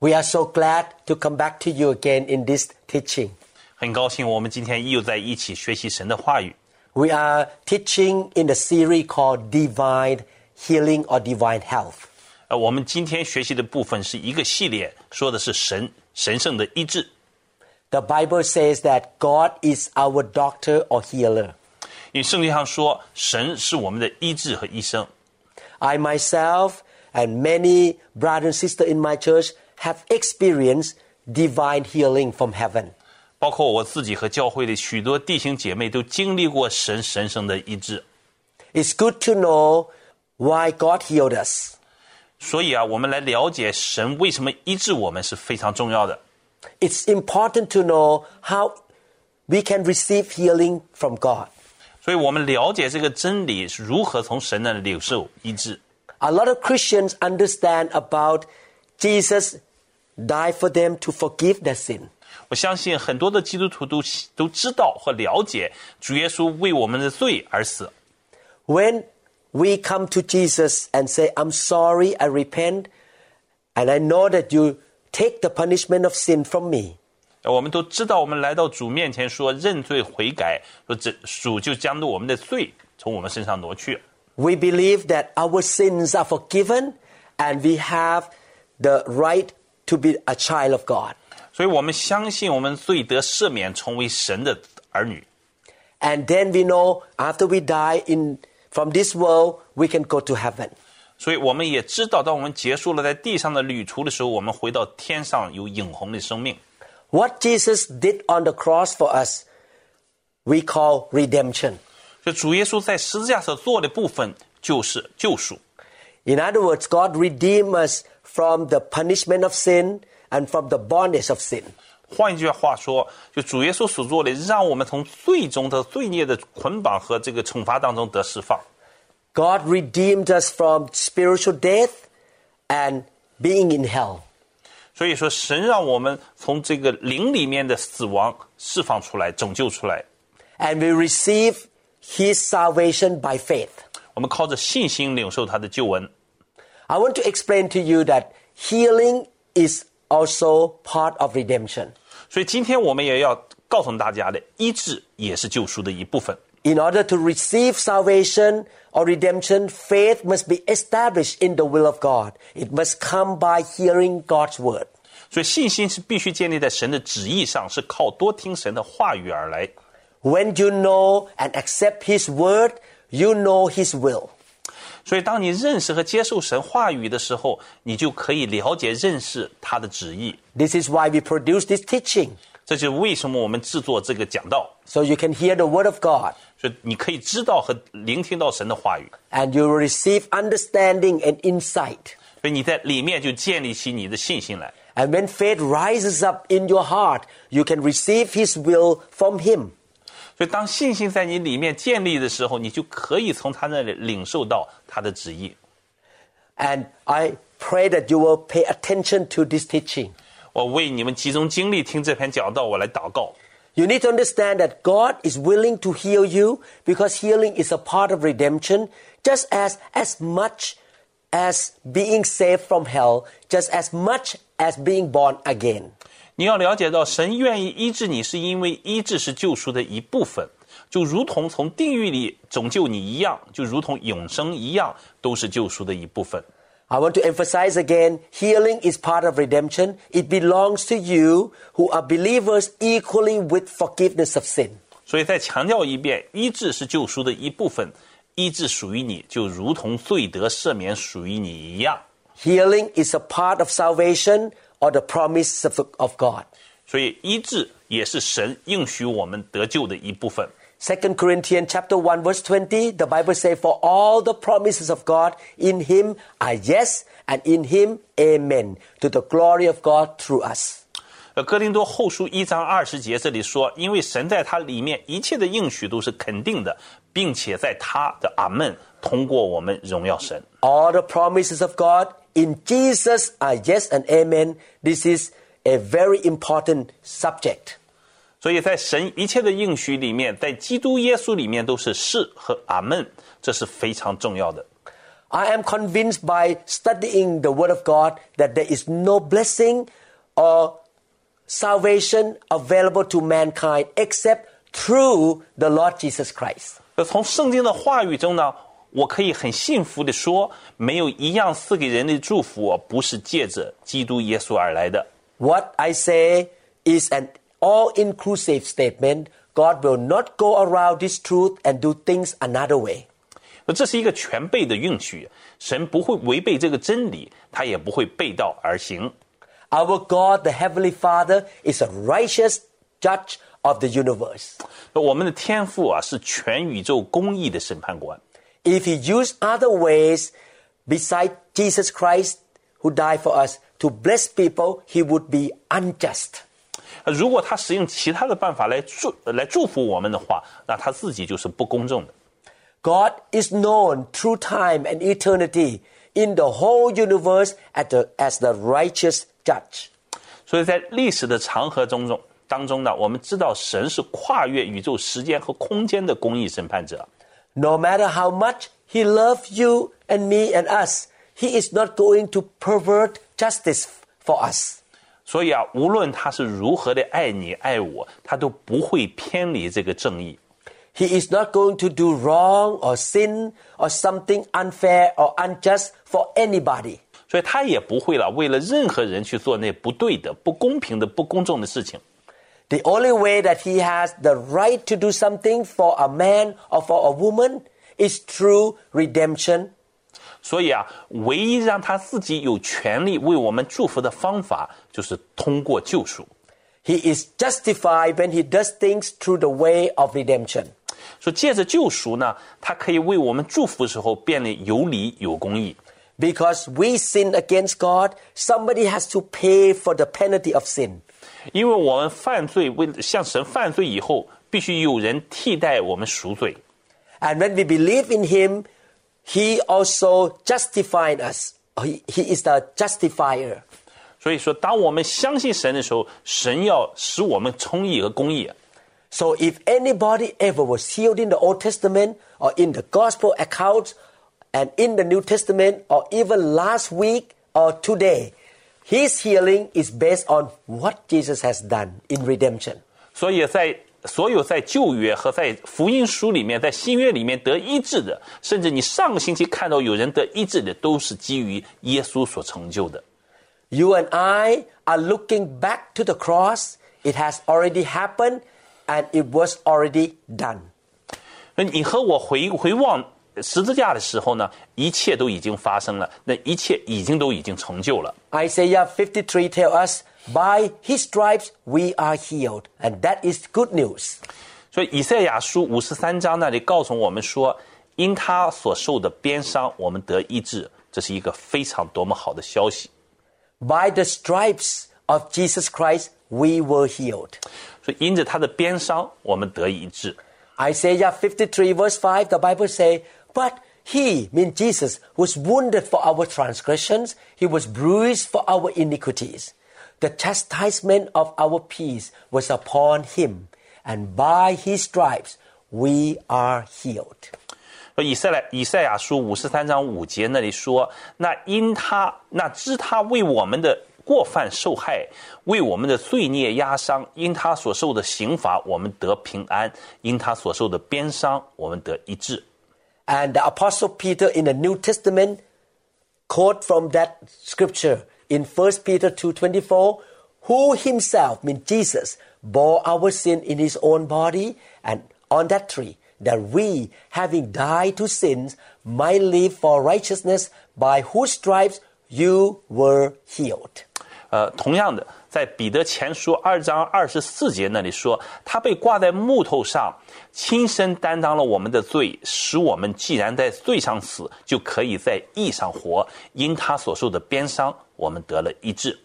We are so glad to come back to you again in this teaching. 很高兴我们今天又在一起学习神的话语。 We are teaching in the series called Divine Healing or Divine Health. 呃，我们今天学习的部分是一个系列，说的是神神圣的医治。 The Bible says that God is our doctor or healer. 因为圣经上说，神是我们的医治和医生。 I myself and many brothers and sisters in my church have experienced divine healing from heaven. 包括我自己和教会的许多弟兄姐妹都经历过神神圣的医治。 It's good to know why God healed us. 所以啊，我们来了解神为什么医治我们是非常重要的。 It's important to know how we can receive healing from God. 所以我们了解这个真理是如何从神那里领受医治。 A lot of Christians understand about Jesus died for them to forgive their sin. 我相信很多的基督徒都都知道和了解主耶稣为我们的罪而死。 When we come to Jesus and say, I'm sorry, I repent, and I know that you take the punishment of sin from me, 呃我们都知道，我们来到主面前说认罪悔改，说这主就将我们的罪从我们身上挪去。 we believe that our sins are forgiven and we have the right to be a child of God. 所以我们相信我们罪得赦免，成为神的儿女。 And then we know after we die in from this world, we can go to heaven. 所以我们也知道，当我们结束了在地上的旅途的时候，我们回到天上有永恒的生命。 What Jesus did on the cross for us, we call redemption. 所以主耶稣在十字架所做的部分就是救赎。 In other words, God redeemed us from the punishment of sin and from the bondage of sin. 换一句话说，就主耶稣所做的，让我们从最终的罪孽的捆绑和这个惩罚当中得释放。 God redeemed us from spiritual death and being in hell. 所以说，神让我们从这个灵里面的死亡释放出来，拯救出来。 And we receive His salvation by faith. 我们靠着信心领受他的救恩。 I want to explain to you that healing is also part of redemption. 所以今天我们也要告诉大家的，医治也是救赎的一部分。 In order to receive salvation or redemption, faith must be established in the will of God. It must come by hearing God's word. 所以信心是必须建立在神的旨意上，是靠多听神的话语而来。 When you know and accept His word, you know His will. 所以，当你认识和接受神话语的时候，你就可以了解、认识他的旨意。 This is why we produce this teaching, 这就是为什么我们制作这个讲道， so you can hear the word of God 所以你可以知道和聆听到神的话语， and you will receive understanding and insight. 所以你在里面就建立起你的信心来。 And when faith rises up in your heart, you can receive His will from Him. 所以，当信心在你里面建立的时候，你就可以从他那里领受到他的旨意。 And I pray that you will pay attention to this teaching. 我为你们集中精力听这篇讲道，我来祷告。 You need to understand that God is willing to heal you because healing is a part of redemption, just as as much as being saved from hell, just as much as being born again. 你要了解到，神愿意医治你，是因为医治是救赎的一部分，就如同从地狱里拯救你一样，就如同永生一样，都是救赎的一部分。 I want to emphasize again healing is part of redemption. It belongs to you who are believers equally with forgiveness of sin. 所以再强调一遍，医治是救赎的一部分，医治属于你，就如同罪得赦免属于你一样。 Healing is a part of salvation or the promise of, of God. 所以医治也是神应许我们得救的一部分。 2 Corinthians chapter 1 verse 20, the Bible says, For all the promises of God in him are yes, and in him amen, to the glory of God through us. 呃，哥林多后书一章二十节这里说，因为神在他里面一切的应许都是肯定的，并且在他的阿门通过我们荣耀神。 All the promises of God in Jesus are yes and amen. This is a very important subject. 所以在神一切的应许里面，在基督耶稣里面都是是和阿门，这是非常重要的。 I am convinced by studying the Word of God that there is no blessing or salvation available to mankind except through the Lord Jesus Christ. 那从圣经的话语中呢， 我可以很幸福的说，没有一样赐给人类的祝福不是借着基督耶稣而来的。 What I say is an all inclusive statement. God will not go around this truth and do things another way. 那这是一个全备的应许，神不会违背这个真理，他也不会背道而行。 Our God, the Heavenly Father, is a righteous judge of the universe. 那我们的天父啊，是全宇宙公义的审判官。 If He used other ways beside Jesus Christ, who died for us, to bless people, He would be unjust. 呃如果他使用其他的办法来祝来祝福我们的话，那他自己就是不公正的。 God is known through time and eternity in the whole universe as the, as the righteous judge. 所以在历史的长河中中当中呢，我们知道神是跨越宇宙、时间和空间的公义审判者。 No matter how much He loves you and me and us, He is not going to pervert justice for us. 所以啊，无论他是如何的爱你爱我，他都不会偏离这个正义。 He is not going to do wrong or sin or something unfair or unjust for anybody. 所以他也不会了，为了任何人去做那不对的、不公平的、不公正的事情。 The only way that he has the right to do something for a man or for a woman is through redemption. 所以啊，唯一让他自己有权利为我们祝福的方法，就是通过救赎。 He is justified when he does things through the way of redemption. 说借着救赎呢，他可以为我们祝福的时候变得有理有公义。 Because we sin against God, somebody has to pay for the penalty of sin. 因为我们犯罪，为向神犯罪以后，必须有人替代我们赎罪。 And when we believe in him, he also justified us. He, he is the justifier. 所以说，当我们相信神的时候，神要使我们称义和公义。 So if anybody ever was healed in the Old Testament or in the gospel accounts and in the New Testament or even last week or today, his healing is based on what Jesus has done in redemption. 所以在所有在旧约和在福音书里面，在新约里面得医治的，甚至你上个星期看到有人得医治的，都是基于耶稣所成就的。 You and I are looking back to the cross. It has already happened and it was already done. 那你和我回回望 十字架的时候呢，一切都已经发生了，那一切已经都已经成就了。 Isaiah 53 tells us, by his stripes we are healed. And that is good news. 所以以赛亚书五十三章那里告诉我们说，因他所受的鞭伤，我们得医治，这是一个非常多么好的消息。 By the stripes of Jesus Christ we were healed. 所以因着他的鞭伤，我们得医治。 Isaiah 53 verse 5, the Bible say, But he, mean Jesus, was wounded for our transgressions, he was bruised for our iniquities. The chastisement of our peace was upon him, and by his stripes we are healed. 以赛来以赛亚书五十三章五节那里说：“那因他那知他为我们的过犯受害，为我们的罪孽压伤，因他所受的刑罚，我们得平安；因他所受的鞭伤，我们得医治。” And the Apostle Peter in the New Testament quote from that scripture in 1 Peter 2.24, who himself, mean Jesus, bore our sin in his own body and on that tree, that we, having died to sins, might live for righteousness, by whose stripes you were healed. 呃，同样的， 在彼得前书二章二十四节那里说，他被挂在木头上，亲身担当了我们的罪，使我们既然在罪上死，就可以在义上活。因他所受的鞭伤，我们得了医治。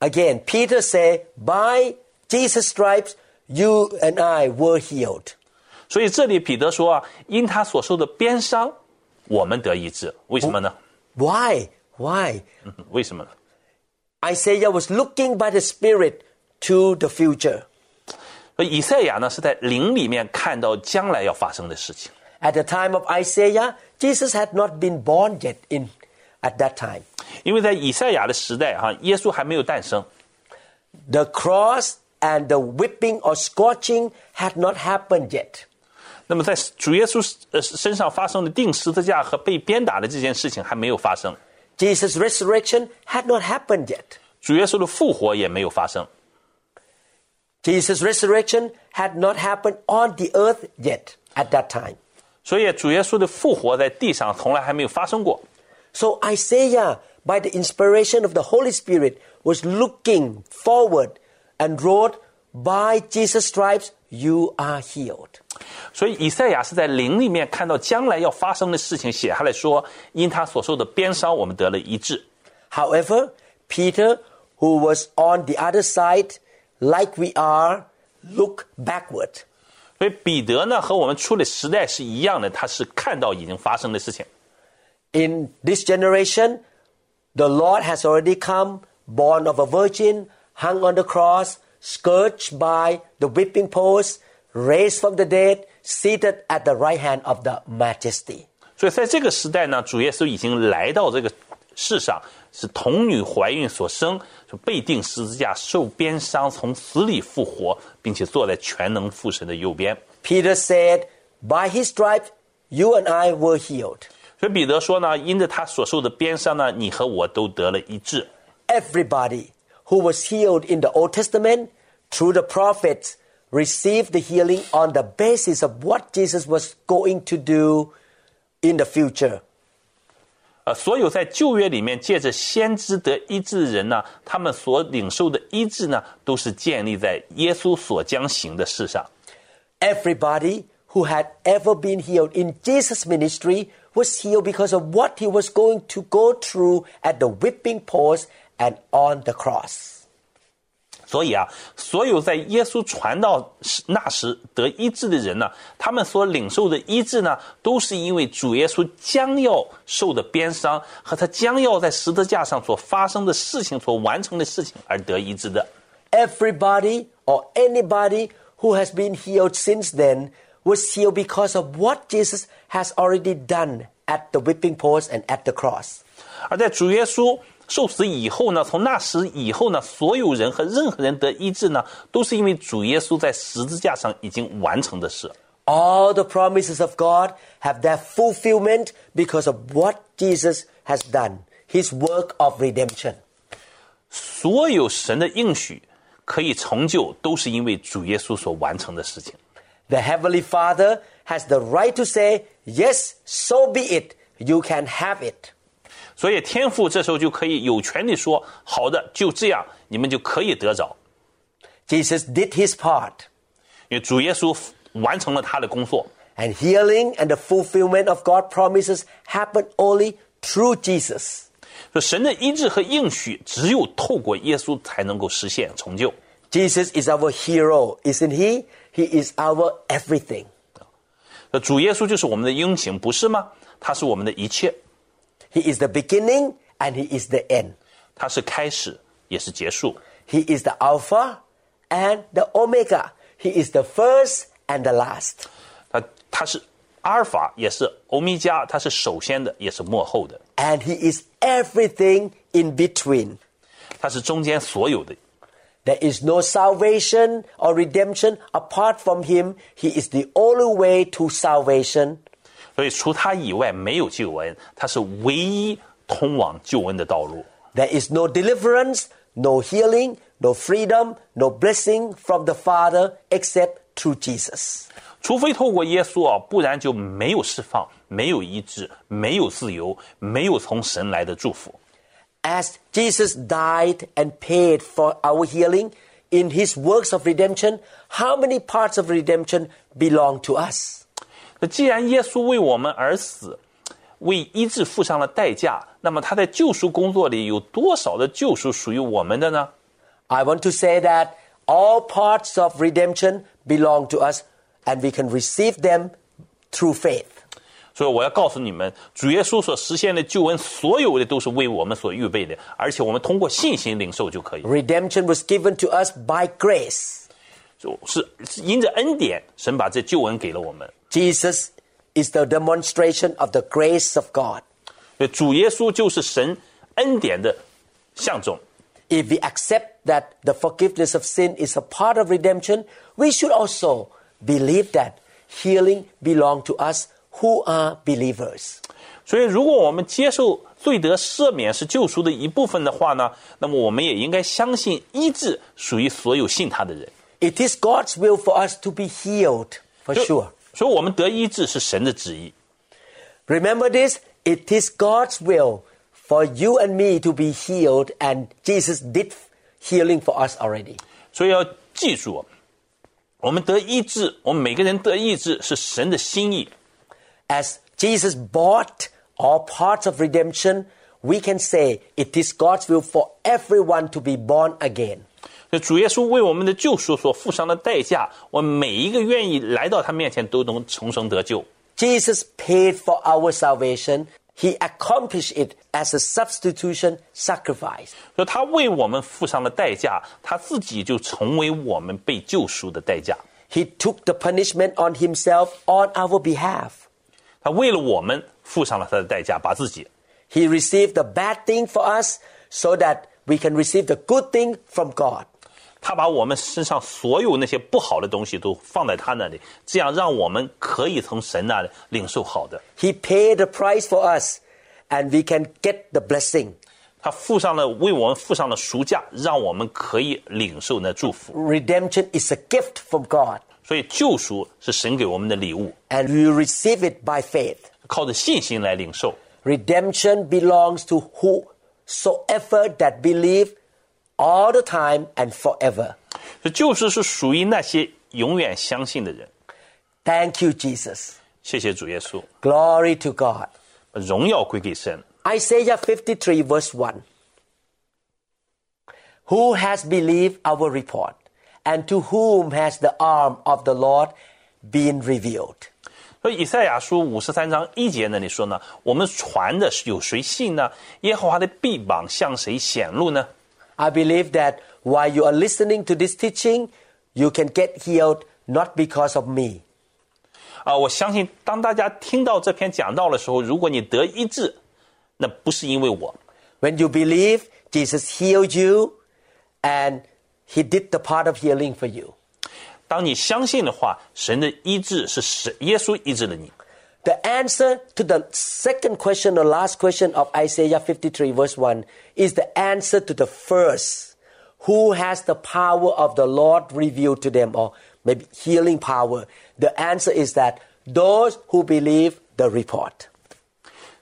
again, Peter said, By Jesus' stripes, you and I were healed. 所以这里彼得说啊，因他所受的鞭伤，我们得医治。为什么呢？ Why? Why? 嗯为什么呢？ Isaiah was looking by the Spirit to the future. 所以以赛亚呢是在灵里面看到将来要发生的事情。At the time of Isaiah, Jesus had not been born yet in at that time. 因为在以赛亚的时代哈，耶稣还没有诞生。The cross and the whipping or scourging had not happened yet. 那么在主耶稣呃身上发生的钉十字架和被鞭打的这件事情还没有发生。Jesus' resurrection had not happened yet. 主耶稣的复活也没有发生。 Jesus' resurrection had not happened on the earth yet at that time. 所以主耶稣的复活在地上从来还没有发生过。 So Isaiah, by the inspiration of the Holy Spirit, was looking forward and wrote, By Jesus' stripes you are healed. 所以以赛亚是在灵里面看到将来要发生的事情，写下来说：因他所受的鞭伤，我们得了医治。 However, Peter, who was on the other side, like we are, looked backward. 所以彼得呢和我们处理时代是一样的，他是看到已经发生的事情。 In this generation, the Lord has already come, born of a virgin, hung on the cross, scourged by the whipping post, raised from the dead, seated at the right hand of the majesty. 所以在这个时代呢，主耶稣已经来到这个世上，是童女怀孕所生，就被钉十字架，受鞭伤，从死里复活，并且坐在全能父神的右边。 Peter said, By his stripes, you and I were healed. 所以彼得说呢，因着他所受的鞭伤呢，你和我都得了医治。 Everybody who was healed in the Old Testament through the prophets received the healing on the basis of what Jesus was going to do in the future. 呃，所有在旧约里面借着先知得医治的人呢，他们所领受的医治呢，都是建立在耶稣所将行的事上。 Everybody who had ever been healed in Jesus' ministry was healed because of what he was going to go through at the whipping post and on the cross. 所以啊，所有在耶稣传道时那时得医治的人呢，他们所领受的医治呢，都是因为主耶稣将要受的鞭伤和他将要在十字架上所发生的事情、所完成的事情而得医治的。 Everybody or anybody who has been healed since then was healed because of what Jesus has already done at the whipping post and at the cross. 而在主耶稣 受死以后呢，从那时以后呢，所有人和任何人得医治呢，都是因为主耶稣在十字架上已经完成的事。 All the promises of God have their fulfillment because of what Jesus has done, his work of redemption. 所有神的应许可以成就，都是因为主耶稣所完成的事情。 The Heavenly Father has the right to say, Yes, so be it, you can have it. 所以天父这时候就可以有权利说：“好的，就这样，你们就可以得着。 Jesus did his part, ”因为主耶稣完成了他的工作， and healing and the fulfillment of God's promises happen only through Jesus. 说神的医治和应许只有透过耶稣才能够实现成就。 Jesus is our hero, isn't he? He is our everything. 那主耶稣就是我们的英雄，不是吗？他是我们的一切， He is the beginning and he is the end. 他是开始，也是结束。 He is the Alpha and the Omega. He is the first and the last. 他他是阿尔法，也是欧米伽，他是首先的，也是幕后的， And he is everything in between. 他是中间所有的。 There is no salvation or redemption apart from him. He is the only way to salvation. 所以除他以外没有救恩，他是唯一通往救恩的道路。 There is no deliverance, no healing, no freedom, no blessing from the Father except through Jesus. 除非透过耶稣啊，不然就没有释放，没有医治，没有自由，没有从神来的祝福。 As Jesus died and paid for our healing in his works of redemption, how many parts of redemption belong to us? 那既然耶稣为我们而死，为医治付上了代价，那么他在救赎工作里有多少的救赎属于我们的呢？ I want to say that all parts of redemption belong to us and we can receive them through faith. 所以我要告诉你们，主耶稣所实现的救恩，所有的都是为我们所预备的，而且我们通过信心领受就可以。 Redemption was given to us by grace. 就是是因着恩典，神把这救恩给了我们。 Jesus is the demonstration of the grace of God. 所以主耶稣就是神恩典的象征。 If we accept that the forgiveness of sin is a part of redemption, we should also believe that healing belongs to us who are believers. 所以，如果我们接受罪得赦免是救赎的一部分的话呢，那么我们也应该相信医治属于所有信他的人。 It is God's will for us to be healed, for 就 sure. 所以，我们得医治是神的旨意。 Remember this it is God's will for you and me to be healed, and Jesus did healing for us already. 所以要记住，我们得医治，我们每个人得医治是神的心意。 As Jesus bought all parts of redemption, we can say it is God's will for everyone to be born again. 所以主耶稣为我们的救赎所付上的代价，我们每一个愿意来到他面前都能重生得救。 Jesus paid for our salvation. He accomplished it as a substitution sacrifice. 所以他为我们付上了代价，他自己就成为我们被救赎的代价。 He took the punishment on himself on our behalf. 他为了我们付上了他的代价，把自己。 He received the bad thing for us so that we can receive the good thing from God. 他把我们身上所有那些不好的东西都放在他那里，这样让我们可以从神那里领受好的。 He paid the price for us and we can get the blessing. 他付上了为我们付上了赎价，让我们可以领受那祝福。 Redemption is a gift from God 所以救赎是神给我们的礼物， and we receive it by faith. 靠着信心来领受。 Redemption belongs to whosoever that believe all the time and forever. 这救赎是属于那些永远相信的人。 Thank you, Jesus. 谢谢主耶稣， Glory to God. 荣耀归给神。 Isaiah 53, verse 1. Who has believed our report? And to whom has the arm of the Lord been revealed? 所以以赛亚书五十三章一节那里说呢，我们传的是有谁信呢？耶和华的臂膀向谁显露呢？ I believe that while you are listening to this teaching, you can get healed not because of me, 啊，我相信当大家听到这篇讲道的时候，如果你得医治，那不是因为我， When you believe, Jesus healed you and he did the part of healing for you. 当你相信的话，神的医治是神耶稣医治了你。 The answer to the second question or last question of Isaiah 53, verse 1, is the answer to the first. Who has the power of the Lord revealed to them, or maybe healing power? The answer is that those who believe the report.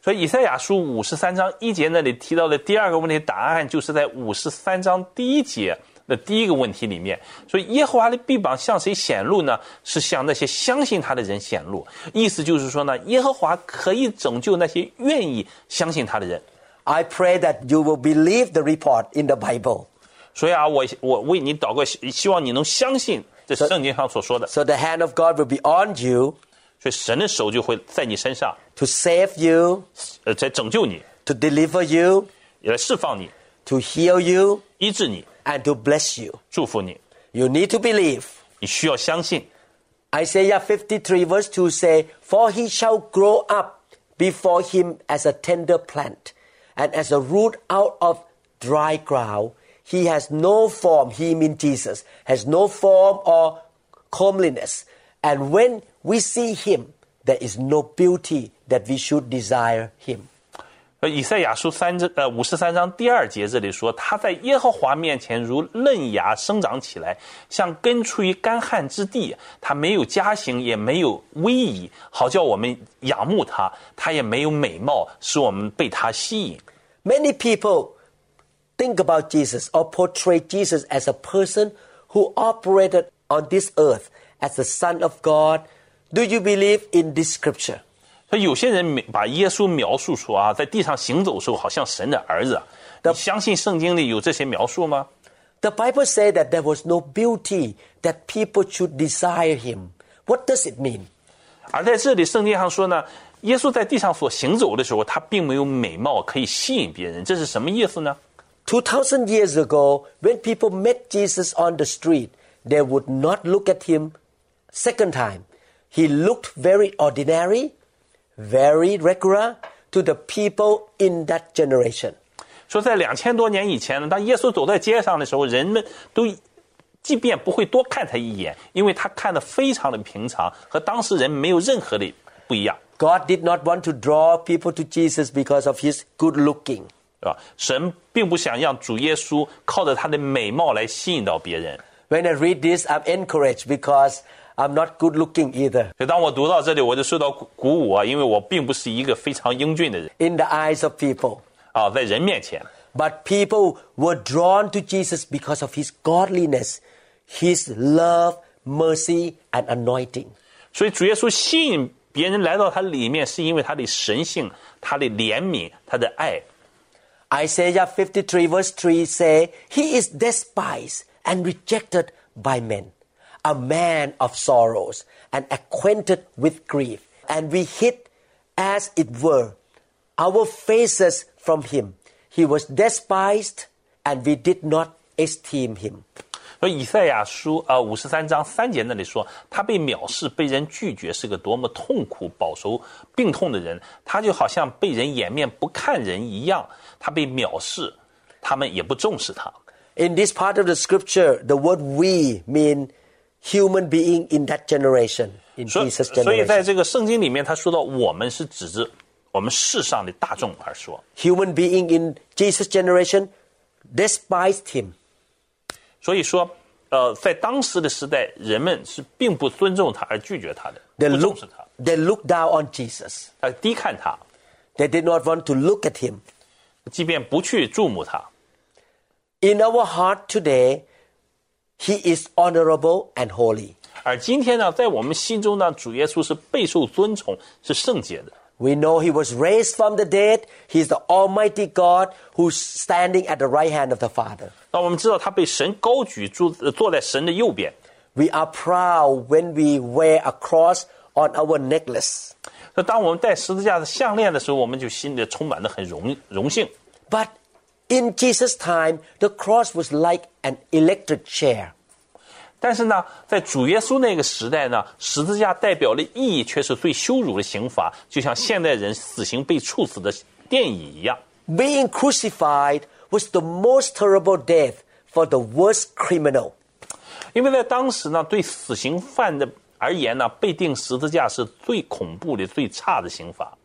所以以赛亚书五十三章一节那里提到的第二个问题答案，就是在五十三章第一节 的第一个问题里面。所以耶和华的臂膀向谁显露呢？是向那些相信他的人显露。意思就是说呢，耶和华可以拯救那些愿意相信他的人。I pray that you will believe the report in the Bible. 所以啊，我我为你祷告，希希望你能相信这圣经上所说的，So the hand of God will be on you 所以神的手就会在你身上，to save you, 呃，在拯救你，to deliver you, 也来释放你，to heal you, 医治你， and to bless you. 祝福你。 You need to believe. 你需要相信。 Isaiah 53 verse 2 say, For he shall grow up before him as a tender plant, and as a root out of dry ground. He has no form, he means Jesus, has no form or comeliness. And when we see him, there is no beauty that we should desire him. 呃，以赛亚书三章呃五十三章第二节这里说，他在耶和华面前如嫩芽生长起来，像根出于干旱之地。他没有家形，也没有威仪，好叫我们仰慕他。他也没有美貌，使我们被他吸引。 Many people think about Jesus or portray Jesus as a person who operated on this earth as the Son of God. Do you believe in this scripture? 所以有些人描把耶稣描述说啊，在地上行走的时候，好像神的儿子。你相信圣经里有这些描述吗？ The Bible says that there was no beauty that people should desire him. What does it mean? 而在这里，圣经上说呢，耶稣在地上所行走的时候，他并没有美貌可以吸引别人，这是什么意思呢？ 2000 years ago, when people met Jesus on the street, they would not look at him second time. He looked very ordinary, very regular to the people in that generation. 说在两千多年以前呢，当耶稣走在街上的时候，人们都即便不会多看他一眼，因为他看得非常的平常，和当时人没有任何的不一样， God did not want to draw people to Jesus because of his good looking. 是吧？神并不想让主耶稣靠着他的美貌来吸引到别人。 When I read this, I'm encouraged because I'm not good looking either 所以当我读到这里，我就受到鼓鼓舞啊，因为我并不是一个非常英俊的人 in the eyes of people. 啊，在人面前。 But people were drawn to Jesus because of his godliness, his love, mercy, and anointing. 所以主耶稣吸引别人来到他里面，是因为他的神性、他的怜悯、他的爱。 Isaiah 53 verse 3 say, He is despised and rejected by men, a man of sorrows and acquainted with grief. And we hid, as it were, our faces from him. He was despised and we did not esteem him. 所以以赛亚书啊五十三章三节那里说，他被藐视、被人拒绝，是个多么痛苦、饱受病痛的人。他就好像被人掩面不看人一样，他被藐视，他们也不重视他。 In this part of the scripture, the word we mean human being in that generation, in 所以， Jesus' 所以在 generation. 这个圣经里面，他说到我们是指着我们世上的大众而说。 Human being in Jesus' generation despised him. 所以说，呃，在当时的时代，人们是并不尊重他而拒绝他的， They 不重 look, 视他， they look down on Jesus. 他低看他， They did not want to look at him. 即便不去注目他。 In our heart today, he is honorable and holy. 而今天呢，在我们心中呢，主耶稣是备受尊崇，是圣洁的。 We know he was raised from the dead. He is the Almighty God who's standing at the right hand of the Father. 那我们知道他被神高举，坐呃坐在神的右边。 We are proud when we wear a cross on our necklace. 那当我们戴十字架的项链的时候，我们就心里充满了很荣荣幸。 But in Jesus' time, the cross was like an electric chair. 但是呢，在主耶稣那个时代呢，十字架代表的意义却是最羞辱的刑罚，就像现代人死刑被处死的电椅一样。 Being crucified was the most terrible death for the worst criminal. 因为在当时呢，对死刑犯的而言呢，被钉十字架是最恐怖的、最差的刑罚。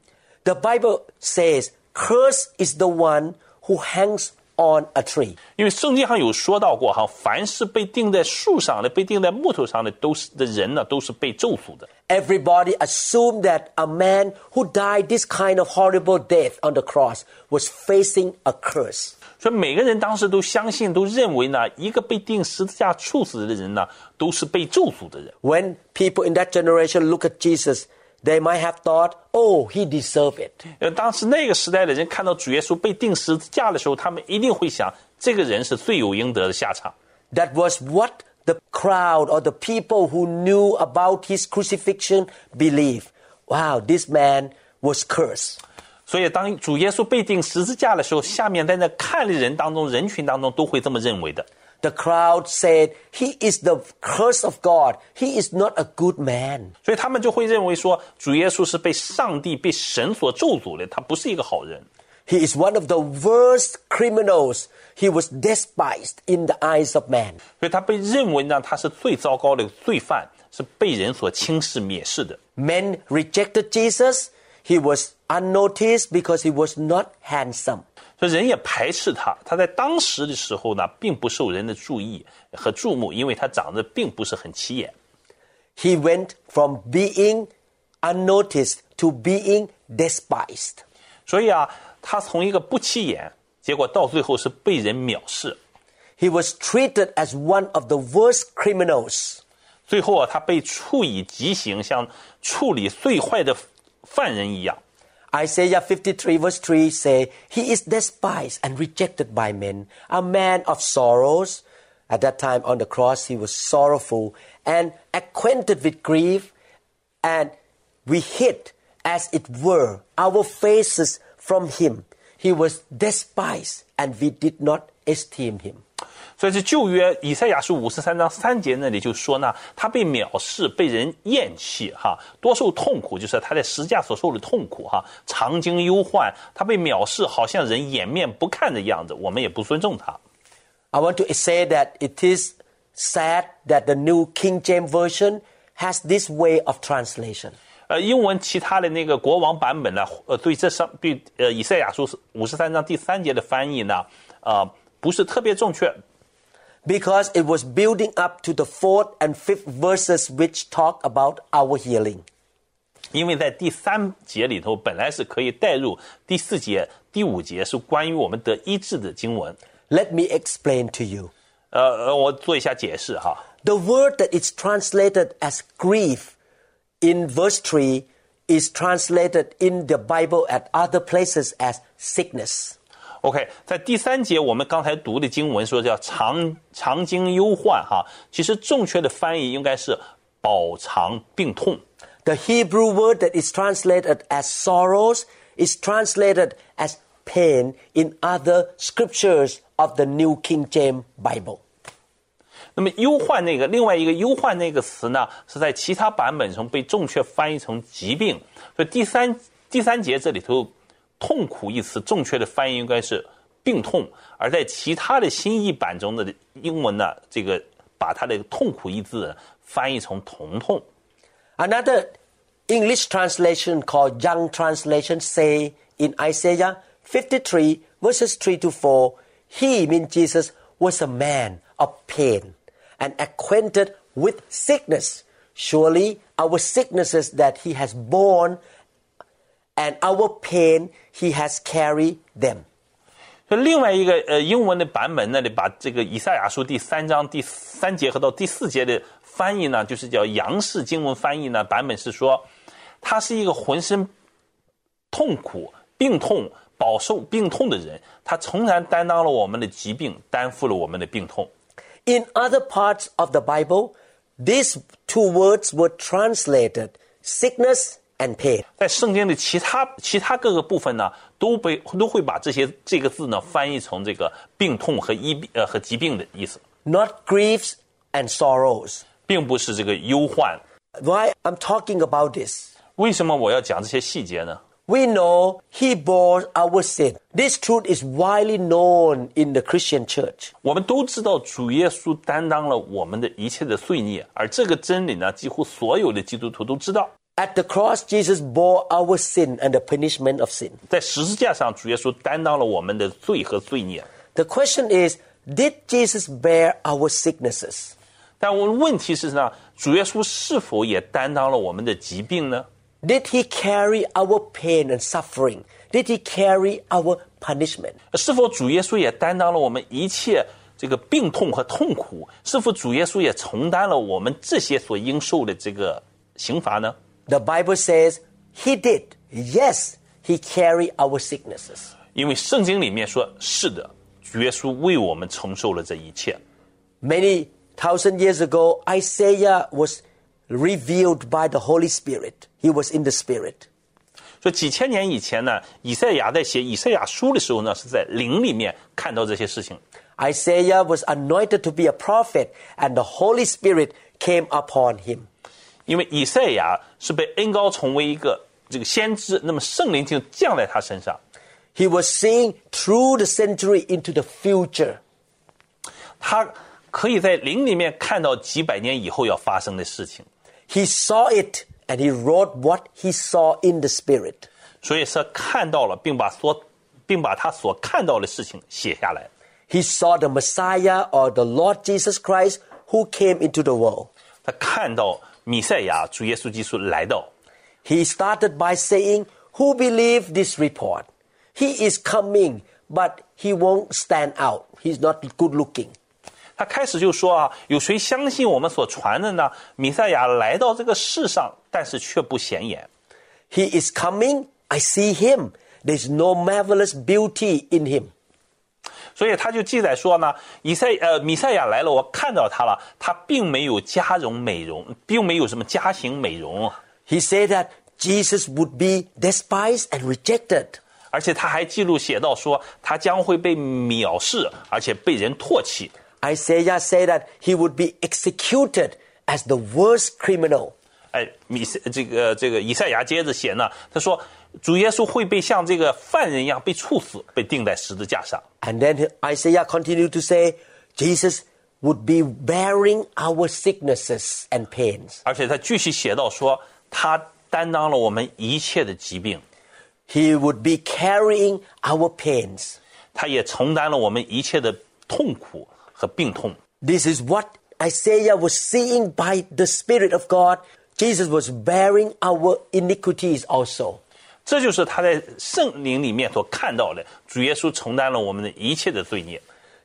The Bible says, Cursed is the one who hangs on a tree. 因为圣经上有说到过哈，凡是被钉在树上的、被钉在木头上的，都是的人呢，都是被咒诅的。 Everybody assumed that a man who died this kind of horrible death on the cross was facing a curse. 所以每个人当时都相信、都认为呢，一个被钉十字架处死的人呢，都是被咒诅的人。 When people in that generation look at Jesus, they might have thought, oh, he deserved it. 呃，当时那个时代的人看到主耶稣被钉十字架的时候，他们一定会想，这个人是罪有应得的下场。 That was what the crowd or the people who knew about his crucifixion believed. Wow, this man was cursed. 所以，当主耶稣被钉十字架的时候，下面在那看的人当中、人群当中都会这么认为的。 The crowd said, He is the curse of God. He is not a good man. 所以他们就会认为说，主耶稣是被上帝、被神所咒诅的，他不是一个好人。 He is one of the worst criminals. He was despised in the eyes of man. 所以他被认为呢，他是最糟糕的罪犯，是被人所轻视、蔑视的。 Men rejected Jesus. He was unnoticed because he was not handsome. 所以人也排斥他。他在当时的时候呢，并不受人的注意和注目，因为他长得并不是很起眼。He went from being unnoticed to being despised. 所以啊，他从一个不起眼，结果到最后是被人藐视。He was treated as one of the worst criminals. 最后啊，他被处以极刑，像处理最坏的犯人一样。Isaiah 53 verse 3 say, He is despised and rejected by men, a man of sorrows, At that time on the cross, he was sorrowful and acquainted with grief, and we hid, as it were, our faces from him. He was despised, and we did not esteem him. 所以这旧约以赛亚书五十三章三节那里就说呢，他被藐视，被人厌弃，哈，多受痛苦，就是他在十字架所受的痛苦，哈，常经忧患，他被藐视，好像人掩面不看的样子，我们也不尊重他。I want to say that it is sad that the New King James Version has this way of translation. 呃，英文其他的那个国王版本呢，呃，对这上对呃以赛亚书五十三章第三节的翻译呢，呃，不是特别正确，because it was building up to the fourth and fifth verses which talk about our healing. 因为在第三节里头本来是可以带入第四节、第五节是关于我们得医治的经文。 Let me explain to you. 呃呃，我做一下解释哈。 The word that is translated as grief in verse 3 is translated in the Bible at other places as sickness. OK，在第三节我们刚才读的经文说叫常常经忧患哈，其实正确的翻译应该是饱尝病痛。The Hebrew word that is translated as sorrows is translated as pain in other scriptures of the New King James Bible. 那么忧患那个另外一个忧患那个词呢，是在其他版本中被正确翻译成疾病。所以第三第三节这里头“痛苦”一词正确的翻译应该是病痛，而在其他的新译版中的英文呢，这个把它的“痛苦”一字翻译成疼痛。 Another English translation called Young Translation say in Isaiah 53 verses 3 to 4, He, mean Jesus, was a man of pain and acquainted with sickness. Surely our sicknesses that he has borne and our pain he has carried them. 所以另外一个呃英文的版本那里把这个以赛亚书第三章第三节和到第四节的翻译呢，就是叫杨氏经文翻译呢，版本是说，他是一个浑身痛苦、病痛、饱受病痛的人，他诚然担当了我们的疾病，担负了我们的病痛。 In other parts of the Bible, these two words were translated sickness and pain. 在圣经的其他其他各个部分呢，都被都会把这些这个字呢翻译成这个病痛和医病呃和疾病的意思， not griefs and sorrows. 并不是这个忧患。 Why I'm talking about this? 为什么我要讲这些细节呢？ We know he bore our sin. This truth is widely known in the Christian church. 我们都知道主耶稣担当了我们的一切的罪孽，而这个真理呢，几乎所有的基督徒都知道。 At the cross, Jesus bore our sin and the punishment of sin. 在十字架上，主耶稣担当了我们的罪和罪孽。 The question is, did Jesus bear our sicknesses? 但我问题是呢，主耶稣是否也担当了我们的疾病呢？ Did he carry our pain and suffering? Did he carry our punishment? 是否主耶稣也担当了我们一切这个病痛和痛苦？是否主耶稣也承担了我们这些所应受的这个刑罚呢？ The Bible says he did. Yes, he carried our sicknesses. 因为圣经里面说，是的，主耶稣为我们承受了这一切。 Many thousand years ago, Isaiah was revealed by the Holy Spirit. He was in the Spirit. 说几千年以前呢，以赛亚在写以赛亚书的时候呢，是在灵里面看到这些事情。 Isaiah was anointed to be a prophet, and the Holy Spirit came upon him. 因为以赛亚是被恩膏成为一个这个先知，那么圣灵就降在他身上。He was seeing through the century into the future。他可以在灵里面看到几百年以后要发生的事情。He saw it and he wrote what he saw in the spirit。所以是看到了，并把所，并把他所看到的事情写下来。He saw the Messiah or the Lord Jesus Christ who came into the world。他看到弥赛亚主耶稣基督来到， He started by saying, Who believe this report? He is coming, but he won't stand out. He's not good looking. 他开始就说啊，有谁相信我们所传的呢？弥赛亚来到这个世上，但是却不显眼。 He is coming. I see him. There's no marvelous beauty in him. 所以他就记载说呢，以赛呃米赛亚来了，我看到他了，他并没有加容美容，并没有什么加型美容，He said that Jesus would be despised and rejected. 而且他还记录写到说，他将会被藐视，而且被人唾弃。Isaiah said that he would be executed as the worst criminal. 哎，米赛这个这个以赛亚接着写呢，他说主耶稣会被像这个犯人一样被处死，被钉在十字架上。 And then Isaiah continued to say, Jesus would be bearing our sicknesses and pains. 而且他继续写到说，他担当了我们一切的疾病， He would be carrying our pains. 他也承担了我们一切的痛苦和病痛。 This is what Isaiah was seeing by the Spirit of God. Jesus was bearing our iniquities also. 这就是他在圣灵里面所看到的，主耶稣承担了我们的一切的罪孽。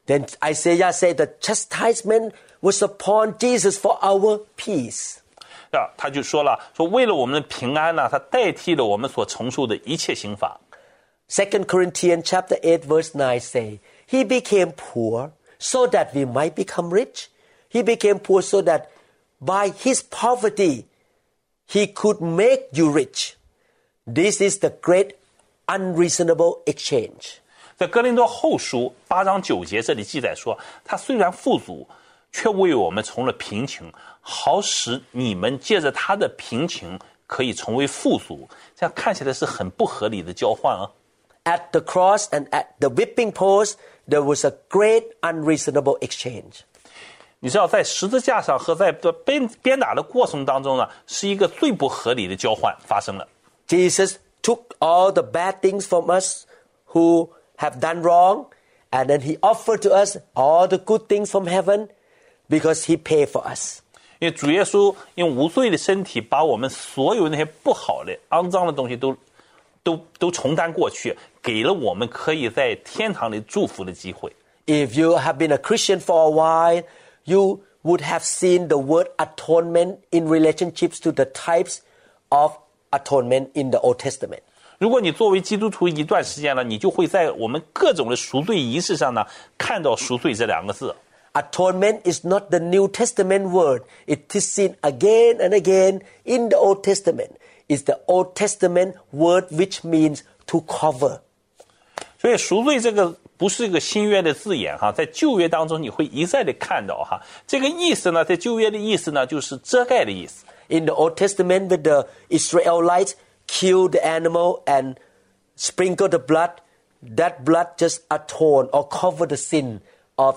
Then Isaiah said the chastisement was upon Jesus for our peace. 啊，他就说了，说为了我们的平安呢，他代替了我们所承受的一切刑罚。 2 Corinthians chapter 8 verse 9 say, He became poor so that we might become rich. He became poor so that by his poverty he could make you rich. This is the great unreasonable exchange. 在哥林多后书八章九节这里记载说，他虽然富足，却为我们成了贫穷，好使你们借着他的贫穷可以成为富足。这样看起来是很不合理的交换啊！At the cross and at the whipping post, there was a great unreasonable exchange. 你知道，在十字架上和在鞭鞭打的过程当中呢，是一个最不合理的交换发生了。Jesus took all the bad things from us who have done wrong, and then he offered to us all the good things from heaven because he paid for us. 因为主耶稣用无罪的身体，把我们所有那些不好的、肮脏的东西都、都、都承担过去，给了我们可以在天堂里祝福的机会。 If you have been a Christian for a while, you would have seen the word atonement in relationships to the types of atonement in the Old Testament. 如果你作为基督徒一段时间了，你就会在我们各种的赎罪仪式上呢，看到“赎罪”这两个字。 Atonement is not the New Testament word. It is seen again and again in the Old Testament. It's the Old Testament word which means to cover. 所以“赎罪”这个不是一个新约的字眼哈，在旧约当中你会一再的看到哈。这个意思呢，在旧约的意思呢，就是遮盖的意思。 In the Old Testament, when the Israelites killed the animal and sprinkled the blood, that blood just atoned or covered the sin of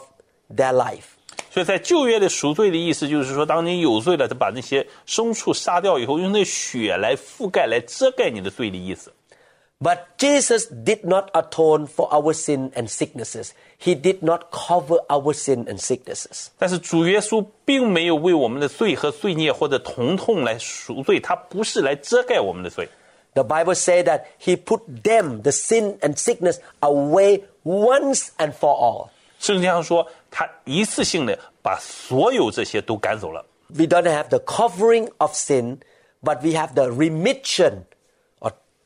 their life. 所以在旧约的赎罪的意思，就是说，当你有罪了，他把那些牲畜杀掉以后，用那血来覆盖、来遮盖你的罪的意思。 But Jesus did not atone for our sin and sicknesses. He did not cover our sin and sicknesses. 但是主耶稣并没有为我们的罪和罪孽或者疼痛来赎罪，他不是来遮盖我们的罪。 The Bible says that He put them, the sin and sickness, away once and for all. 圣经上说，他一次性的把所有这些都赶走了。 We don't have the covering of sin, but we have the remission or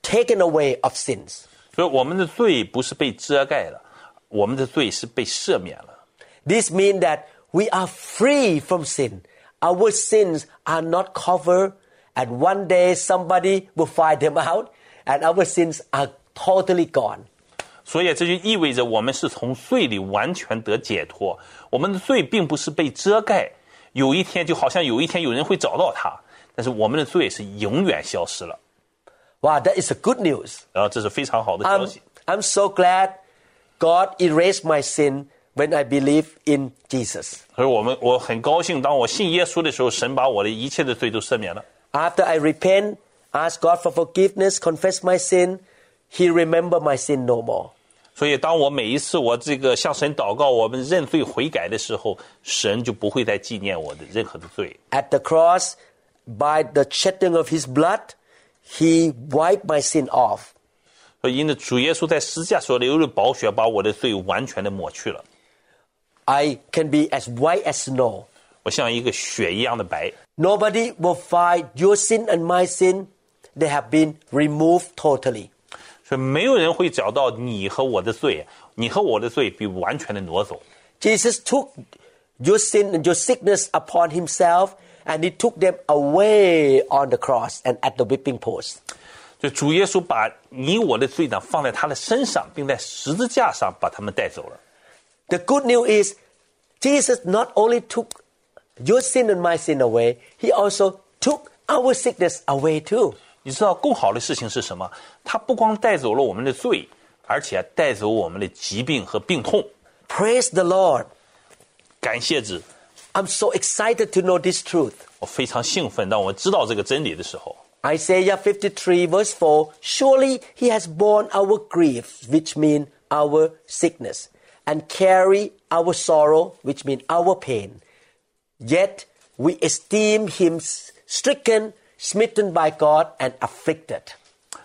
taken away of sins. 所以我们的罪不是被遮盖了，我们的罪是被赦免了。 This means that we are free from sin. Our sins are not covered, and one day somebody will find them out, and our sins are totally gone. 所以这就意味着我们是从罪里完全得解脱。我们的罪并不是被遮盖，有一天就好像有一天有人会找到它，但是我们的罪是永远消失了。 Wow, that is a good news. 然后这是非常好的消 I'm, 息。 I'm so glad God erased my sin when I believe in Jesus. 所以我们我很高兴，当我信耶稣的时候，神把我的一切的罪都赦免了。 After I repent, ask God for forgiveness, confess my sin, He remember my sin no more. 所以，当我每一次我这个向神祷告，我们认罪悔改的时候，神就不会再纪念我的任何的罪。 At the cross, by the shedding of His blood, He wiped my sin off. 所以，因着主耶稣在十字架所流的宝血，把我的罪完全的抹去了。 I can be as white as snow. 我像一个雪一样的白。 Nobody will find your sin and my sin. They have been removed totally. 所以没有人会找到你和我的罪， 你和我的罪被完全的挪走。 Jesus took your sin and your sickness upon himself and he took them away on the cross and at the whipping post. 就主耶稣把你我的罪呢放在他的身上，并在十字架上把他们带走了。 The good news is Jesus not only took your sin and my sin away, he also took our sickness away too. 你知道更好的事情是什么？他不光带走了我们的罪，而且带走我们的疾病和病痛。 Praise the Lord. 感谢主， I'm so excited to know this truth. 我非常兴奋。当我知道这个真理的时候， Isaiah 53 verse 4 Surely he has borne our griefs, which mean our sickness, and carry our sorrow, which mean our pain. Yet we esteem him stricken, smitten by God, and afflicted.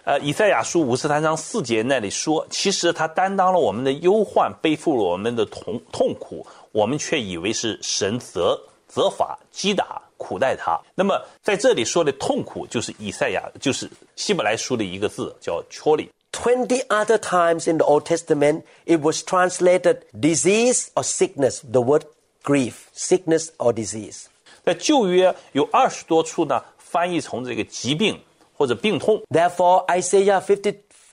呃，以赛亚书五十三章四节那里说，其实他担当了我们的忧患，背负了我们的痛痛苦， 我们却以为是神责责罚、击打、苦待他。那么在这里说的痛苦，就是以赛亚，就是希伯来书的一个字，叫 choli。Twenty other times in the Old Testament, it was translated disease or sickness, the word grief, sickness or disease. 在旧约有二十多处呢，翻译成这个疾病或者病痛。Therefore, Isaiah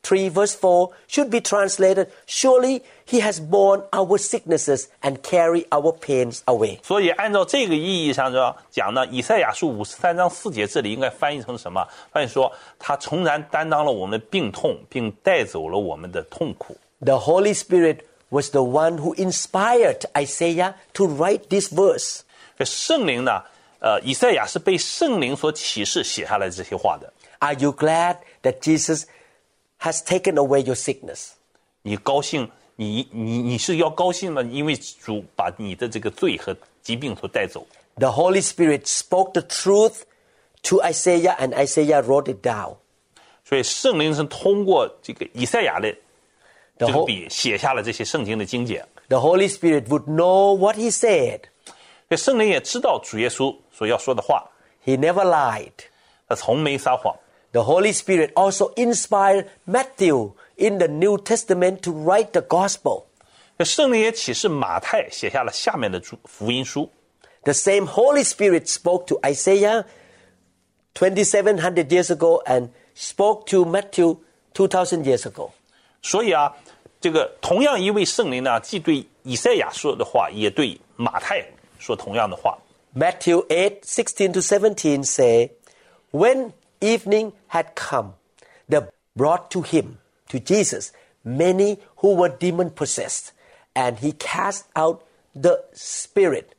53 verse 4 should be translated, Surely he has borne our sicknesses and carry our pains away. 所以按照这个意义上讲讲呢，以赛亚书五十三章四节这里应该翻译成什么？翻译说他诚然担当了我们的病痛，并带走了我们的痛苦。 The Holy Spirit was the one who inspired Isaiah to write this verse. 这圣灵呢，呃，以赛亚是被圣灵所启示写下来这些话的。 Are you glad that Jesus has taken away your sickness? 你高兴？你你你是要高兴吗？因为主把你的这个罪和疾病所带走。 The Holy Spirit spoke the truth to Isaiah and Isaiah wrote it down. 所以圣灵是通过这个以赛亚的 The 这个 whole- 笔写下了这些圣经的经节。 The Holy Spirit would know what he said. 所以圣灵也知道主耶稣所要说的话， He never lied. 他从没撒谎。 The Holy Spirit also inspired Matthew in the New Testament to write the gospel. 那圣灵也启示马太写下了下面的主福音书。 The same Holy Spirit spoke to Isaiah 2700 years ago and spoke to Matthew 2000 years ago. 所以啊，这个同样一位圣灵呢，既对以赛亚说的话，也对马太说同样的话。 Matthew 8 16 to 17 say, When evening had come, they brought to him, to Jesus, many who were demon possessed, and he cast out the spirit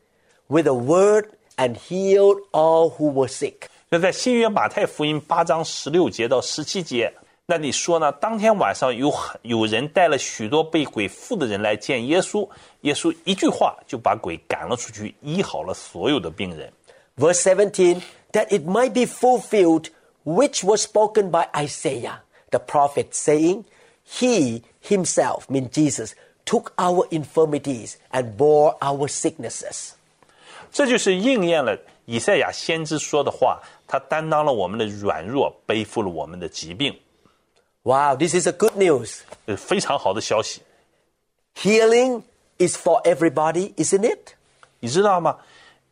with a word and healed all who were sick. 那在新约马太福音八章十六节到十七节，那里说呢，当天晚上有很有人带了许多被鬼附的人来见耶稣，耶稣一句话就把鬼赶了出去，医好了所有的病人。 Verse 17, that it might be fulfilled which was spoken by Isaiah, the prophet, saying, He himself, mean Jesus, took our infirmities and bore our sicknesses. 这就是应验了以赛亚先知说的话，他担当了我们的软弱，背负了我们的疾病， Wow, this is a good news. 这是非常好的消息。 Healing is for everybody, isn't it? 你知道吗？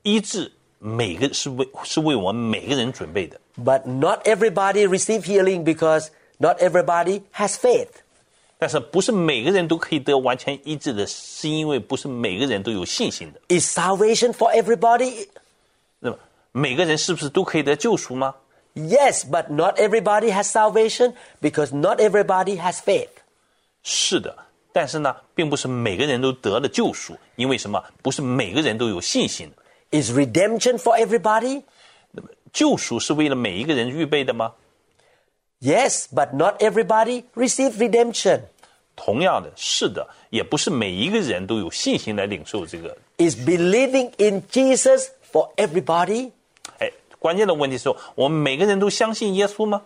医治每个是为是为我们每个人准备的， But not everybody receive healing because not everybody has faith. 但是不是每个人都可以得完全医治的，是因为不是每个人都有信心的。 Is salvation for everybody? 那么每个人是不是都可以得救赎吗？ Yes, but not everybody has salvation because not everybody has faith. 是的，但是呢，并不是每个人都得了救赎，因为什么？不是每个人都有信心的。 Is redemption for everybody? 救赎是为了每一个人预备的吗？ Yes, but not everybody receive redemption. 同样的，是的，也不是每一个人都有信心来领受这个。 Is believing in Jesus for everybody? 哎，关键的问题是我们每个人都相信耶稣吗？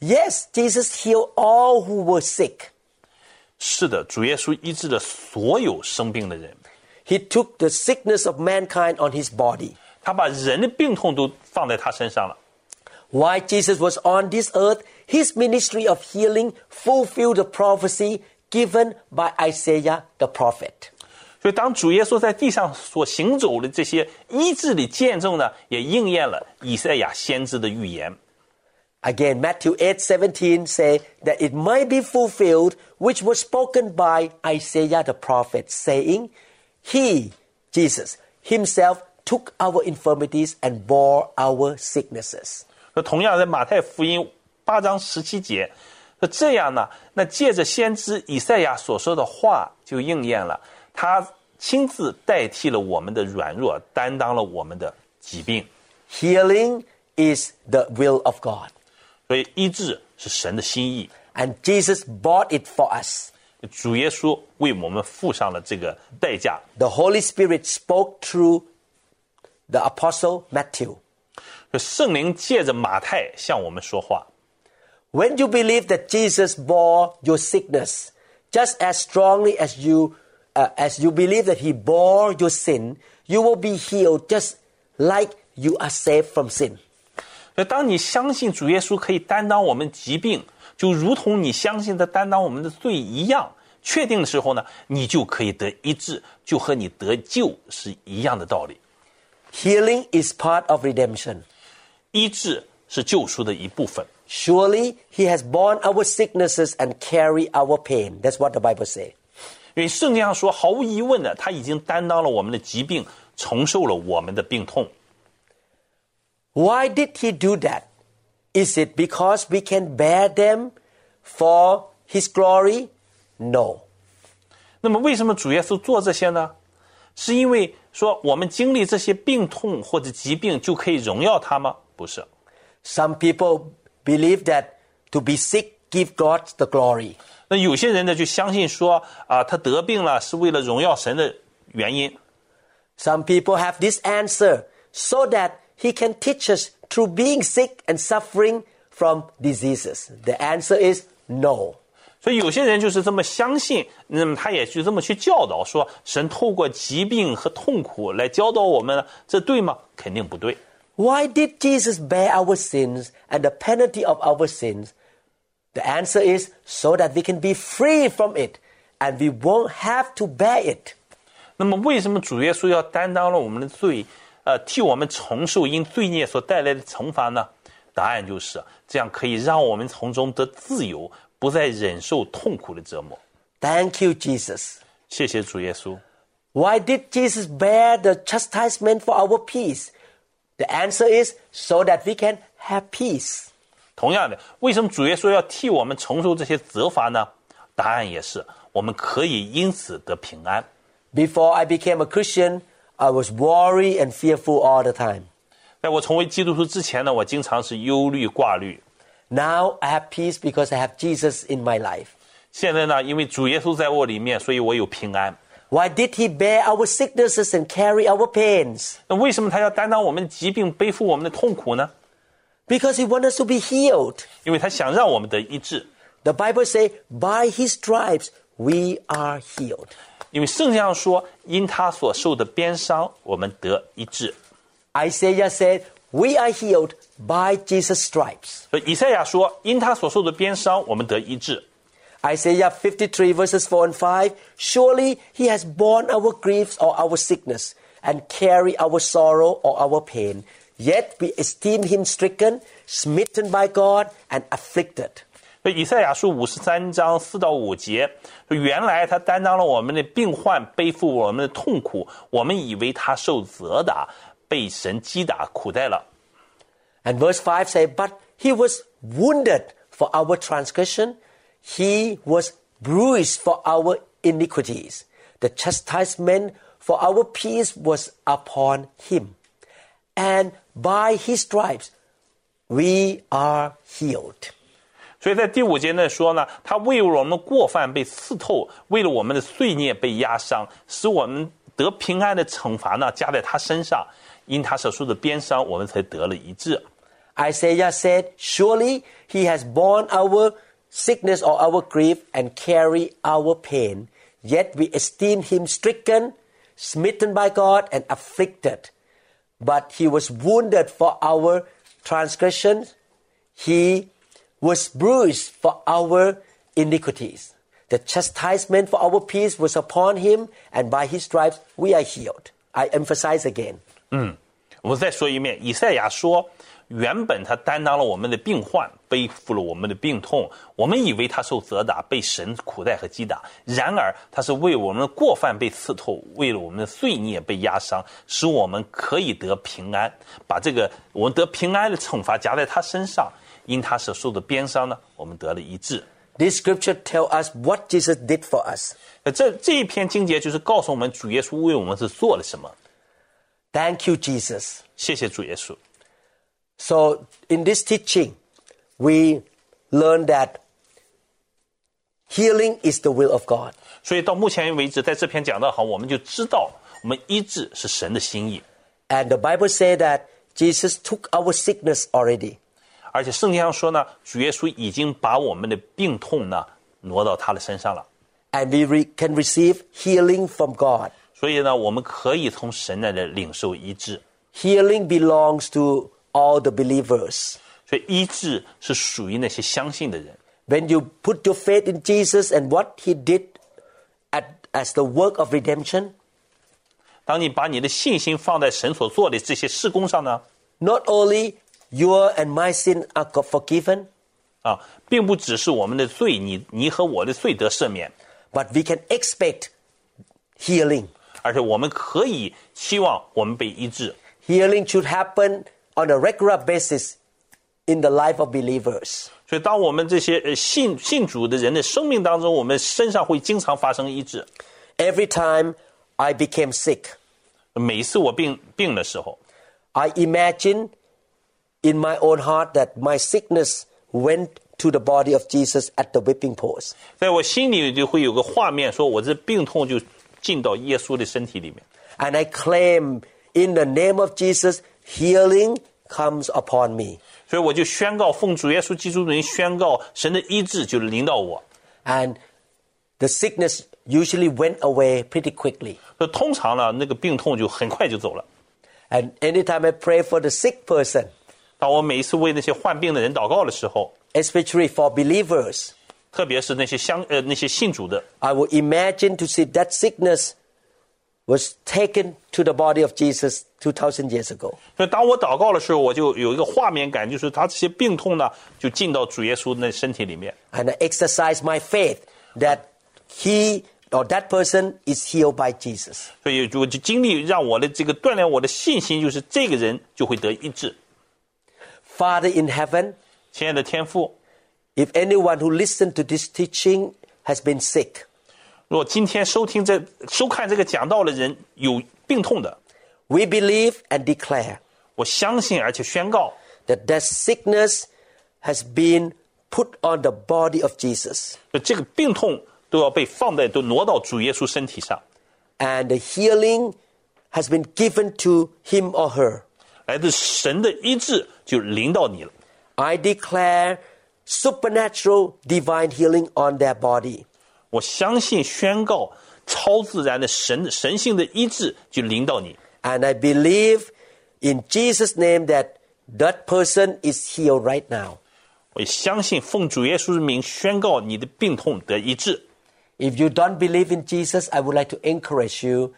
Yes, Jesus healed all who were sick. 是的，主耶稣医治了所有生病的人， He took the sickness of mankind on his body. 他把人的病痛都放在他身上了。 While Jesus was on this earth, his ministry of healing fulfilled the prophecy given by Isaiah the prophet. 所以，当主耶稣在地上所行走的这些医治的见证呢，也应验了以赛亚先知的预言。 Again, Matthew 8 17 say that it might be fulfilled, which was spoken by Isaiah the prophet, saying, He, Jesus, Himself took our infirmities and bore our sicknesses. 那同样在马太福音八章十七节，那这样呢，那借着先知以赛亚所说的话就应验了，他亲自代替了我们的软弱，担当了我们的疾病， Healing is the will of God, 所以医治是神的心意。 and Jesus bought it for us. 主耶稣为我们付上了这个代价， The Holy Spirit spoke through the Apostle Matthew. 就圣灵借着马太向我们说话。 When you believe that Jesus bore your sickness just as strongly as you uh, as you believe that he bore your sin, you will be healed just like you are saved from sin. 所以，当你相信主耶稣可以担当我们疾病，就如同你相信他担当我们的罪一样，确定的时候呢，你就可以得医治，就和你得救是一样的道理。 Healing is part of redemption. 医治是救赎的一部分。 Surely he has borne our sicknesses and carry our pain. That's what the Bible says. 因为圣经上说，毫无疑问的，他已经担当了我们的疾病，承受了我们的病痛。 Why did he do that? Is it because we can bear them for his glory? No. 那么，为什么主耶稣做这些呢？ 是因为说我们经历这些病痛或者疾病就可以荣耀他吗？不是。 Some people believe that to be sick give God the glory. 那有些人呢就相信说啊，他得病了是为了荣耀神的原因。 Some people have this answer so that he can teach us through being sick and suffering from diseases. The answer is no. 所以有些人就是这么相信，那么他也就这么去教导说，神透过疾病和痛苦来教导我们，这对吗？肯定不对。 Why did Jesus bear our sins and the penalty of our sins? The answer is so that we can be free from it and we won't have to bear it. 那么为什么主耶稣要担当了我们的罪，呃，替我们承受因罪孽所带来的惩罚呢？答案就是这样，可以让我们从中得自由， 不再忍受痛苦的折磨。 Thank you, Jesus. 谢谢主耶稣。 Why did Jesus bear the chastisement for our peace? The answer is so that we can have peace. 同样的，为什么主耶稣要替我们承受这些责罚呢？答案也是，我们可以因此得平安。 Before I became a Christian, I was worried and fearful all the time. 在我成为基督徒之前呢，我经常是忧虑挂虑。 Now I have peace because I have Jesus in my life. 现在呢，因为主耶稣在我里面，所以我有平安。 Why did he bear our sicknesses and carry our pains? 那为什么他要担当我们的疾病，背负我们的痛苦呢？ Because he wants us to be healed. 因为他想让我们得医治。 The Bible says, by his stripes we are healed. 因为圣经上说，因他所受的鞭伤，我们得医治。 Isaiah said, we are healed by Jesus' stripes. 所以以赛亚说，因他所受的鞭伤，我们得医治。 Isaiah 53 verses 4 and 5 Surely he has borne our griefs or our sickness and carried our sorrow or our pain. Yet we esteem him stricken, smitten by God, and afflicted. 所以以赛亚书五十三章四到五节，说原来他担当了我们的病患，背负我们的痛苦，我们以为他受责打， 被神击打，苦待了。 And verse 5 says, But he was wounded for our transgression, he was bruised for our iniquities. The chastisement for our peace was upon him. And by his stripes we are healed. 所以在第五节呢说呢，他为了我们过犯被刺透，为了我们的罪孽被压伤，使我们得平安的惩罚呢加在他身上， 因他所受的鞭伤，我们才得了一治。 Isaiah said, Surely he has borne our sickness or our grief and carried our pain. Yet we esteem him stricken, smitten by God, and afflicted. But he was wounded for our transgressions, he was bruised for our iniquities. The chastisement for our peace was upon him, and by his stripes we are healed. I emphasize again. 我们再说一遍，以赛亚说，原本他担当了我们的病患，背负了我们的病痛。我们以为他受责打，被神苦待和击打，然而他是为我们的过犯被刺透，为了我们的罪孽被压伤，使我们可以得平安。把这个我们得平安的惩罚加在他身上，因他所受的鞭伤呢，我们得了一致。This scripture tell us what Jesus did for us. 呃这这一篇经节就是告诉我们，主耶稣为我们是做了什么。Thank you, Jesus. 谢谢主耶稣。 So, in this teaching, we learn that healing is the will of God. 所以到目前为止，在这篇讲道好，我们就知道我们医治是神的心意， And the Bible says that Jesus took our sickness already. 而且圣经上说呢，主耶稣已经把我们的病痛呢挪到他的身上了。 And we re- can receive healing from God. 所以呢，我们可以从神那里领受医治。 Healing belongs to all the believers. 所以医治是属于那些相信的人。 When you put your faith in Jesus and what he did at, as the work of redemption, 当你把你的信心放在神所做的这些事工上呢， not only your and my sin are got forgiven, 啊，并不只是我们的罪，你你和我的罪得赦免， but we can expect healing. 而且我们可以期望我们被医治。 Healing should happen on a regular basis in the life of believers. 所以，当我们这些呃信信主的人的生命当中，我们身上会经常发生医治。 Every time I became sick, 每一次我病病的时候， I imagine in my own heart that my sickness went to the body of Jesus at the whipping post. 在我心里就会有个画面，说我这病痛就 进到耶稣的身体里面。 And I claim in the name of Jesus, healing comes upon me. 所以我就宣告，奉主耶稣基督的名宣告，神的医治就临到我。 And the sickness usually went away pretty quickly. 那通常呢，那个病痛就很快就走了。 And anytime I pray for the sick person, 当我每一次为那些患病的人祷告的时候， especially for believers, 特别是那些相呃那些信主的， I will imagine to see that sickness was taken to the body of Jesus 2,000 years ago. 所以当我祷告的时候，我就有一个画面感，就是他这些病痛呢，就进到主耶稣那身体里面。 And I exercise my faith that he or that person is healed by Jesus. 所以我就经历让我的这个锻炼我的信心，就是这个人就会得医治。 Father in heaven, 亲爱的天父， if anyone who listened to this teaching has been sick, 如果今天收听这收看这个讲道的人有病痛的， we believe and declare 我相信而且宣告， that that sickness has been put on the body of Jesus. 这个病痛都要被放在都挪到主耶稣身体上， And the healing has been given to him or her. 来自神的医治就临到你了。 I declare supernatural divine healing on their body. 我相信宣告超自然的神神性的医治就临到你。 And I believe in Jesus' name that that person is healed right now. 我相信奉主耶稣的名宣告你的病痛得医治。 If you don't believe in Jesus, I would like to encourage you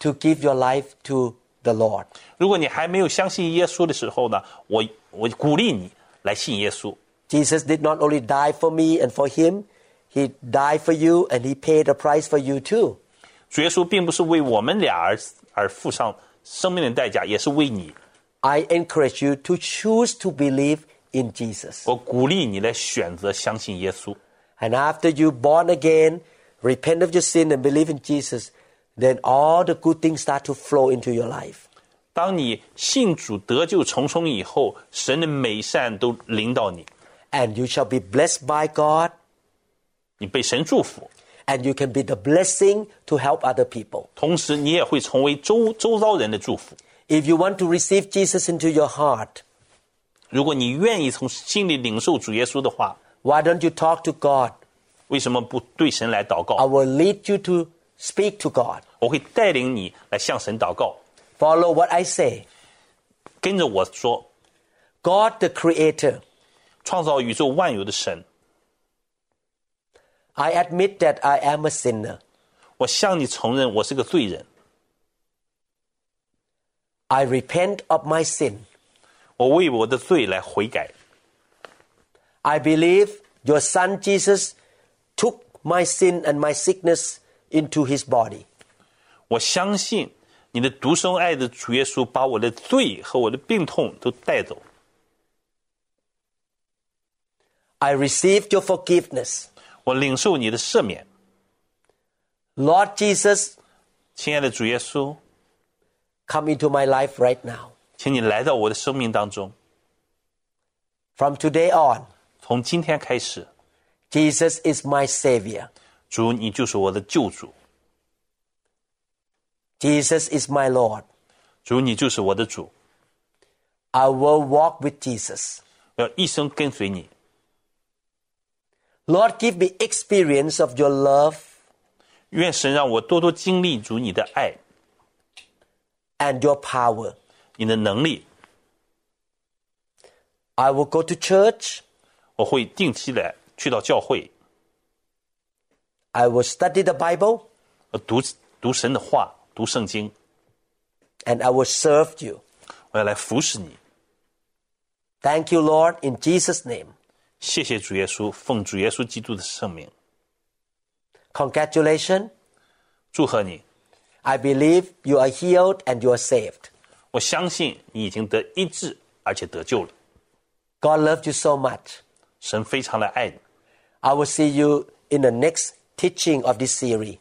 to give your life to the Lord. 如果你还没有相信耶稣的时候呢，我我鼓励你来信耶稣。 Jesus did not only die for me and for him, he died for you and he paid a price for you too. 主耶稣并不是为我们俩而而付上生命的代价，也是为你。 I encourage you to choose to believe in Jesus. 我鼓励你来选择相信耶稣。 And after you born again, repent of your sin and believe in Jesus, then all the good things start to flow into your life. 当你信主得救重生以后，神的美善都临到你， And you shall be blessed by God 你被神祝福， and you can be the blessing to help other people. 同时你也会成为周周遭人的祝福。 If you want to receive Jesus into your heart, 如果你愿意从心里领受主耶稣的话， why don't you talk to God? 为什么不对神来祷 I 告？ will lead you to speak to God. 我会带领你来向神祷告， Follow what I say. 跟着我说， God the Creator, 创造宇宙万有的神， I admit that I am a sinner. 我向你承认我是个罪人， I repent of my sin. 我为我的罪来悔改。 I believe your son Jesus took my sin and my sickness into his body. 我相信你的独生爱的主耶稣把我的罪和我的病痛都带走。 I received your forgiveness. 我领受你的赦免， Lord Jesus, 亲爱的主耶稣， come into my life right now. 请你来到我的生命当中。 From today on, 从今天开始， Jesus is my Savior. 主你就是我的救主， Jesus is my Lord. 主你就是我的主， I will walk with Jesus. 我要一生跟随你。 Lord, give me experience of your love 愿神让我多多经历主你的爱、 and your power. 你的能力。 I will go to church. 我会定期的去到教会， I will study the Bible 呃读读神的话，读圣经。 and I will serve you. 我要来服侍你。 Thank you, Lord, in Jesus' name. 谢谢主耶稣，奉主耶稣基督的圣名， Congratulations. 祝贺你。 I believe you are healed and you are saved. 我相信你已经得医治，而且得救了。 God loves you so much. 神非常的爱你。 I will see you in the next teaching of this series.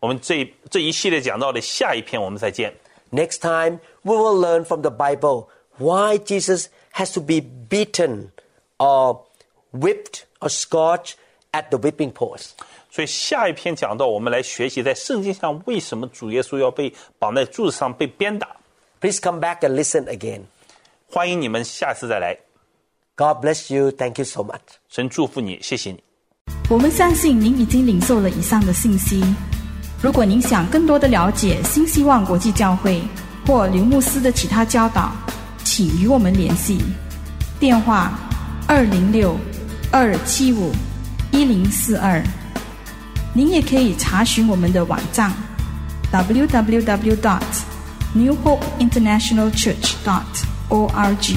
我们这这一系列讲到的下一篇，我们再见。 Next time, we will learn from the Bible why Jesus has to be beaten or whipped or scourged at the whipping post. 所以下一篇讲到，我们来学习在圣经上为什么主耶稣要被绑在柱子上被鞭打。Please come back and listen again. 欢迎你们下次再来。God bless you. Thank you so much. 神祝福你，谢谢你。我们相信您已经领受了以上的信息。如果您想更多的了解新希望国际教会或刘牧师的其他教导，请与我们联系。电话：二零六二七五一零四二。您也可以查询我们的网站 www dot new hope international church dot org。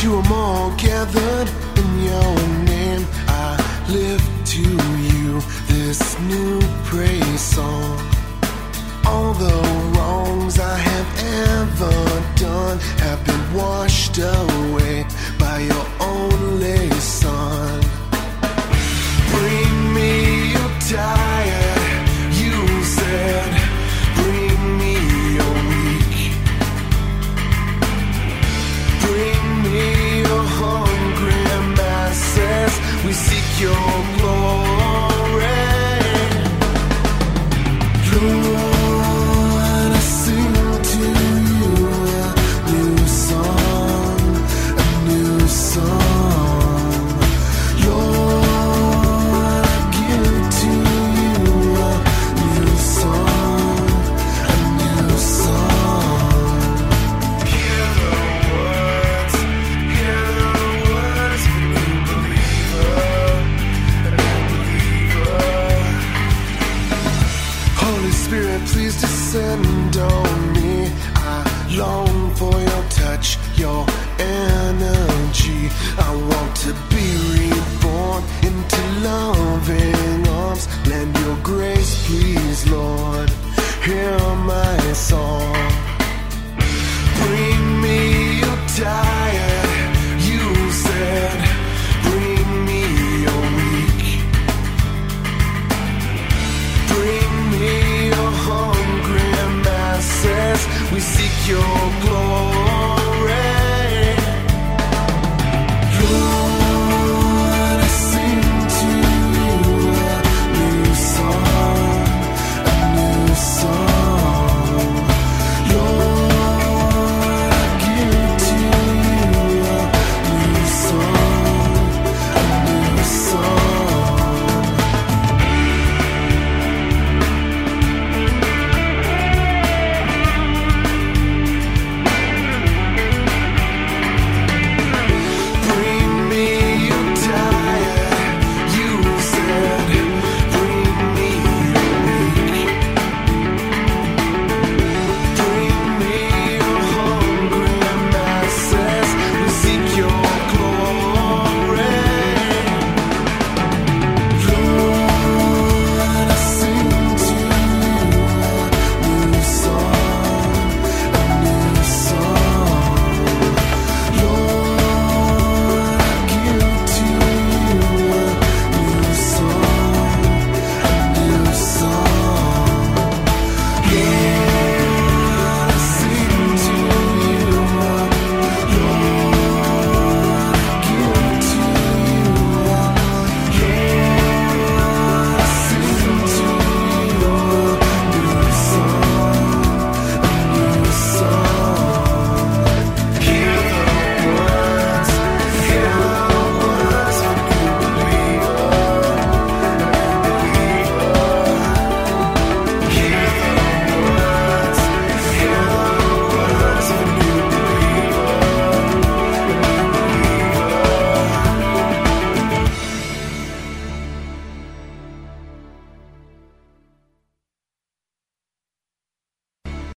To 'em all gathered in your name, I lift to you this new praise song. All the wrongs I have ever done have been washed away Your